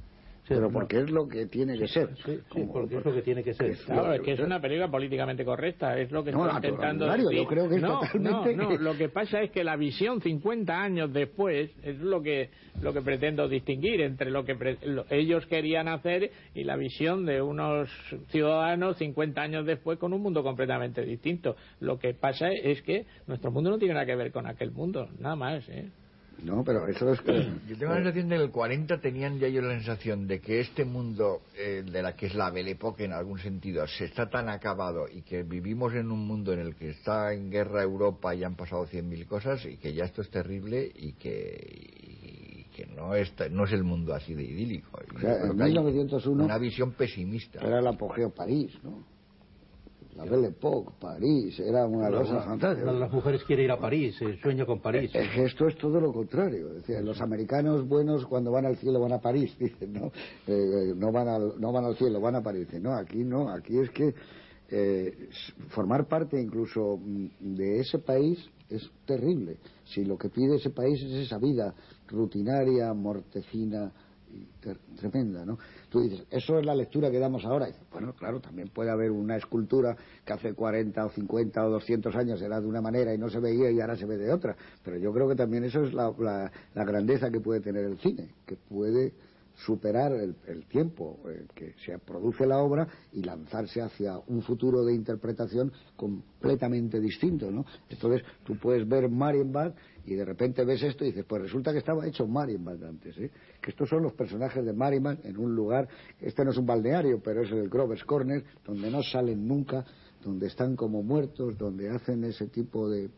Pero no. porque es lo que tiene que ser. Sí, Como- porque es lo que tiene que ser. Claro, es que es una película políticamente correcta, es lo que No, estoy intentando yo decir. creo que es no, totalmente no, no, lo que pasa es que la visión 50 años después es lo que lo que pretendo distinguir entre lo que pre- lo- ellos querían hacer y la visión de unos ciudadanos 50 años después con un mundo completamente distinto. Lo que pasa es que nuestro mundo no tiene nada que ver con aquel mundo, nada más, ¿eh? No, pero eso es que... Yo tengo la sensación de que en el 40 tenían ya ellos la sensación de que este mundo, eh, de la que es la Belle Époque en algún sentido, se está tan acabado y que vivimos en un mundo en el que está en guerra Europa y han pasado 100.000 cosas y que ya esto es terrible y que, y que no, es, no es el mundo así de idílico. O sea, yo en que hay 1901 Una visión pesimista. Era el apogeo París, ¿no? La Belle Époque, París, era una cosa fantástica. las mujeres quiere ir a París, eh, sueña con París. Es que esto es todo lo contrario. Es decir, los americanos buenos cuando van al cielo van a París, dicen, ¿no? Eh, no, van al, no van al cielo, van a París. Dicen, no, aquí no, aquí es que eh, formar parte incluso mm, de ese país es terrible. Si lo que pide ese país es esa vida rutinaria, mortecina tremenda, ¿no? Tú dices, eso es la lectura que damos ahora. Bueno, claro, también puede haber una escultura que hace 40 o 50 o 200 años era de una manera y no se veía y ahora se ve de otra. Pero yo creo que también eso es la, la- la grandeza que puede tener el cine, que puede superar el, el tiempo eh, que se produce la obra y lanzarse hacia un futuro de interpretación completamente distinto, ¿no? Entonces tú puedes ver Marienbad y de repente ves esto y dices, pues resulta que estaba hecho Marienbad antes, ¿eh? Que estos son los personajes de Marienbad en un lugar, este no es un balneario, pero es el Grover's Corner, donde no salen nunca, donde están como muertos, donde hacen ese tipo de,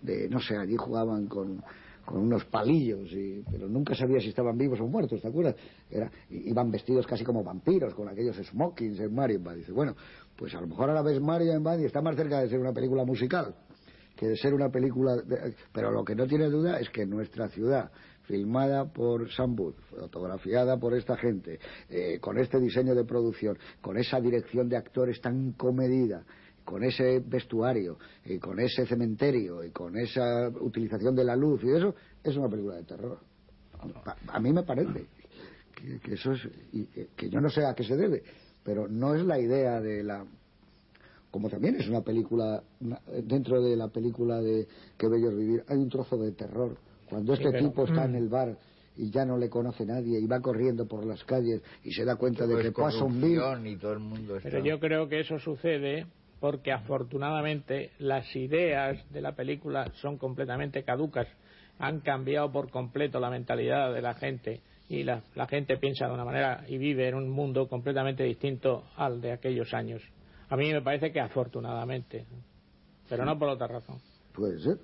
de no sé, allí jugaban con con unos palillos, y, pero nunca sabía si estaban vivos o muertos, ¿te acuerdas? Era, iban vestidos casi como vampiros, con aquellos smokings en Marienbad. Dice, bueno, pues a lo mejor ahora ves Marienbad y está más cerca de ser una película musical que de ser una película... de- pero lo que no tiene duda es que nuestra ciudad, filmada por Sam Booth, fotografiada por esta gente, eh, con este diseño de producción, con esa dirección de actores tan comedida, con ese vestuario, y con ese cementerio, y con esa utilización de la luz y eso, es una película de terror. A, a mí me parece que, que eso es, y que, que yo no sé a qué se debe, pero no es la idea de la como también es una película una- dentro de la película de Qué bello es vivir hay un trozo de terror cuando Sí, este pero- tipo está en Mm. el bar y ya no le conoce nadie y va corriendo por las calles y se da cuenta Todo de es que pasa un virus. Pero yo creo que eso sucede porque afortunadamente las ideas de la película son completamente caducas. Han cambiado por completo la mentalidad de la gente y la, la gente piensa de una manera y vive en un mundo completamente distinto al de aquellos años. A mí me parece que afortunadamente, pero no por otra razón. puede ser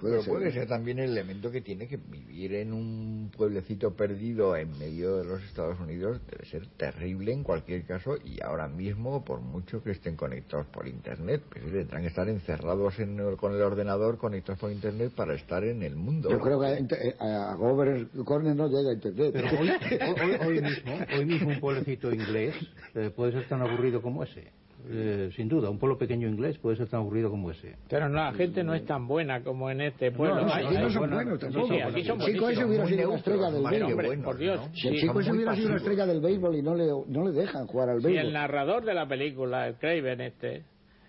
puede Pero ser puede ser también el elemento que tiene que vivir en un pueblecito perdido en medio de los Estados Unidos debe ser terrible en cualquier caso y ahora mismo por mucho que estén conectados por internet pues tendrán que estar encerrados en el- con el ordenador conectados por internet para estar en el mundo. Yo creo que a, inter- a Gover Corner no llega a internet. Pero hoy, hoy- hoy mismo, hoy mismo un pueblecito inglés eh, puede ser tan aburrido como ese. Eh, sin duda, un pueblo pequeño inglés puede ser tan aburrido como ese. Pero no, la gente no es tan buena como en este pueblo. no, Hay- aquí no hay- son bueno, buenos sí, tampoco. sí, aquí son El chico ese hubiera sido una estrella del béisbol. por Dios, ¿no? Si el Sí, chico son ese hubiera sido una estrella del béisbol y no le, no le dejan jugar al Si béisbol. el narrador de la película, el Craven este,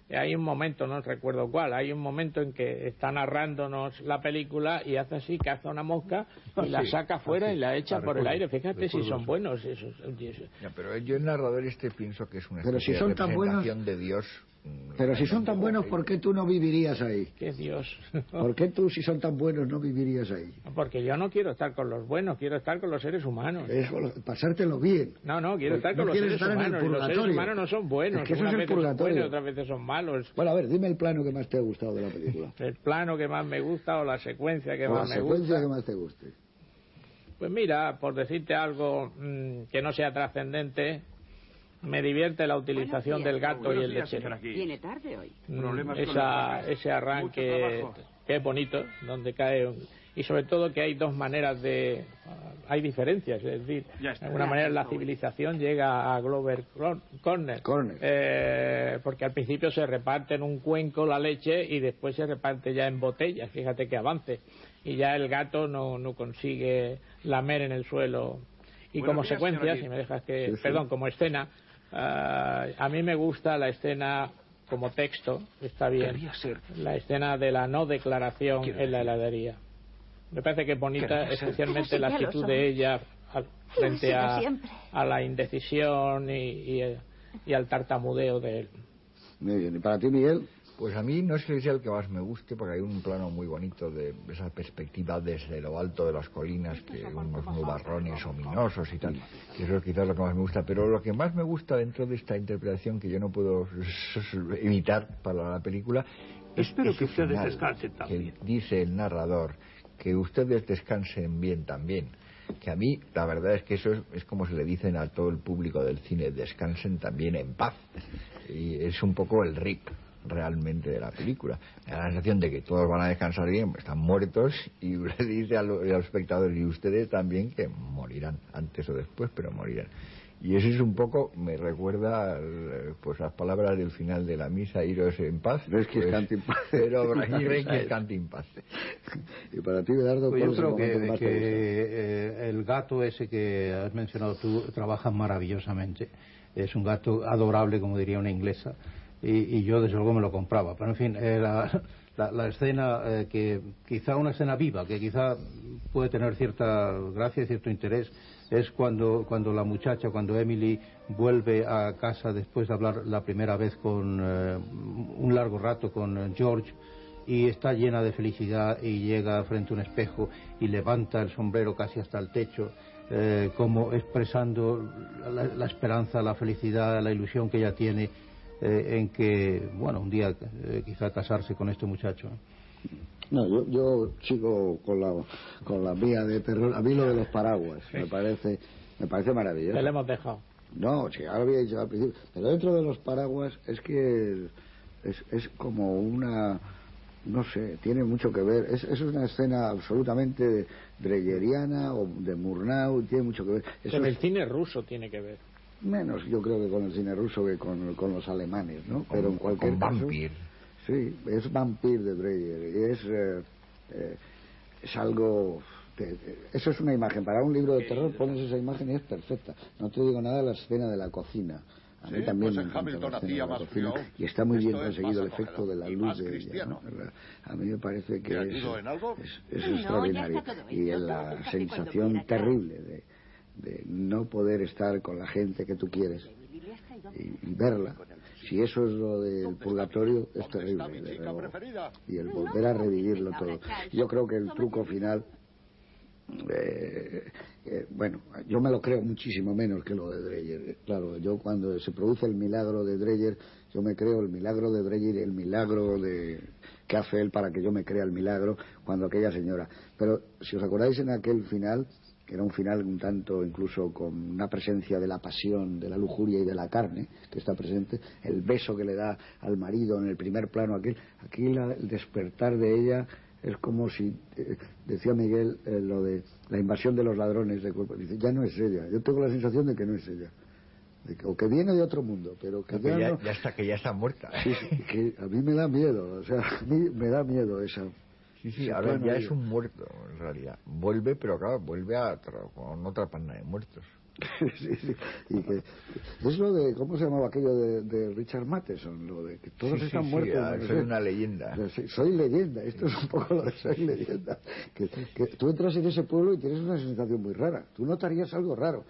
hay un momento, no recuerdo cuál, hay un momento en que está narrándonos la película y hace así, caza una mosca y la sí, saca fuera así. y la echa por el recuerdo, aire. Fíjate si son eso. buenos esos. esos- Ya, pero yo el narrador este pienso que es una Pero si especie son de tan buenos- representación de Dios Pero si son tan buenos, ¿por qué tú no vivirías ahí? ¡Qué Dios! ¿Por qué tú, si son tan buenos, no vivirías ahí? Porque yo no quiero estar con los buenos, quiero estar con los seres humanos. Es pasártelo bien. No, no, quiero estar No con los quieres seres estar en el humanos. y los seres humanos no son buenos. Es que eso es el purgatorio. buenos, otras veces son malos. Bueno, a ver, dime el plano que más te ha gustado de la película. El plano que más me gusta o la secuencia que O la más me secuencia gusta. que más te guste. Pues mira, por decirte algo mm, que no sea trascendente, me divierte la utilización del gato y el lechero. Viene tarde hoy. Mm, esa- ese arranque que es bonito, donde cae un- y sobre todo que hay dos maneras de ah, hay diferencias, es decir, de alguna manera la civilización llega a Glover Cor- Corner, Corner. Eh, porque al principio se reparte en un cuenco la leche y después se reparte ya en botellas, fíjate que avance. Y ya el gato no, no consigue lamer en el suelo. Y Buenos como días, secuencia, si me dejas que, Sí, sí. perdón, como escena, ah, a mí me gusta la escena como texto, está bien, ser. la escena de la no declaración Quiero en la heladería. Me parece que es bonita, especialmente la actitud de ella al- frente a, a la indecisión y, y- y al tartamudeo de él. Muy bien. ¿Y para ti, Miguel? Pues a mí no es que sea el que más me guste, porque hay un plano muy bonito de esa perspectiva desde lo alto de las colinas, que unos nubarrones ominosos y tal. Que eso es quizás lo que más me gusta. Pero lo que más me gusta dentro de esta interpretación, que yo no puedo evitar para la película, es Espero que ustedes final, descansen también. Que dice el narrador que ustedes descansen bien también. que a mí la verdad es que eso es, es como se le dicen a todo el público del cine, descansen también en paz. Y es un poco el rip realmente de la película. Me da la sensación de que todos van a descansar bien, están muertos y le dice a, lo- a los espectadores y ustedes también que morirán, antes o después, pero morirán. Y eso es un poco, me recuerda al- pues las palabras del final de la misa, iros en paz. Res que pues, descanse en paz. Pero que descanse en paz. Y para ti, Bedardo, Pues ¿cuál yo es creo que, eh, el gato ese que has mencionado tú trabaja maravillosamente. Es un gato adorable, como diría una inglesa, y, y yo desde luego me lo compraba. Pero en fin, eh, la, la- la escena, eh, que quizá una escena viva, que quizá puede tener cierta gracia y cierto interés, es cuando, cuando la muchacha, cuando Emily vuelve a casa después de hablar la primera vez con eh, un largo rato con George y está llena de felicidad y llega frente a un espejo y levanta el sombrero casi hasta el techo, eh, como expresando la, la esperanza, la felicidad, la ilusión que ella tiene eh, en que, bueno, un día eh, quizá casarse con este muchacho. No, yo, yo sigo con la, con la mía de terror. A mí lo de los paraguas me parece me parece maravilloso. Te lo hemos dejado. No, sí, ahora había dicho al principio. Pero dentro de los paraguas es que es, es como una. No sé, tiene mucho que ver. Es, es una escena absolutamente dreyeriana o de Murnau, tiene mucho que ver. Eso Con es el cine ruso tiene que ver. Menos, yo creo que con el cine ruso que con, con los alemanes, ¿no? Pero en cualquier con caso. Vampir. Sí, es Vampir de Breyer. Y es, eh, eh, es algo. que- eso es una imagen. Para un libro de terror pones esa imagen y es perfecta. No te digo nada de la escena de la cocina. A mí Sí, también pues me Hamilton la escena hacía de la más cocina. frío. Y está muy bien conseguido el efecto de la luz de ella. ¿no? A mí me parece que ¿Te es, ayudo en algo? es, es No, extraordinario. Y en la sensación terrible de, de no poder estar con la gente que tú quieres y, y verla. Si eso es lo del purgatorio, es ¿Dónde terrible. Y el volver a revivirlo todo. Yo creo que el truco final, eh, eh, bueno, yo me lo creo muchísimo menos que lo de Dreyer. Claro, yo cuando se produce el milagro de Dreyer, yo me creo el milagro de Dreyer y el milagro de que hace él para que yo me crea el milagro cuando aquella señora. Pero si os acordáis en aquel final, que era un final un tanto incluso con una presencia de la pasión, de la lujuria y de la carne que está presente, el beso que le da al marido en el primer plano aquel, aquí la- el despertar de ella es como si, eh, decía Miguel, eh, lo de la invasión de los ladrones de cuerpo, dice, ya no es ella, yo tengo la sensación de que no es ella, De que- o que viene de otro mundo, pero que Que ya, ya, no- ya está, que ya está muerta. sí, que a mí me da miedo, o sea, a mí me da miedo esa... Sí, sí, ahora ya es un muerto, en realidad. Vuelve, pero claro, vuelve a con otra panda de muertos. sí, sí. Y que es lo de, ¿cómo se llamaba aquello de, de Richard Matheson? Lo de que todos Sí, están muertos. ah, soy una leyenda. Soy leyenda, esto es un poco lo de soy leyenda. Que, que tú entras en ese pueblo y tienes una sensación muy rara. Tú notarías algo raro.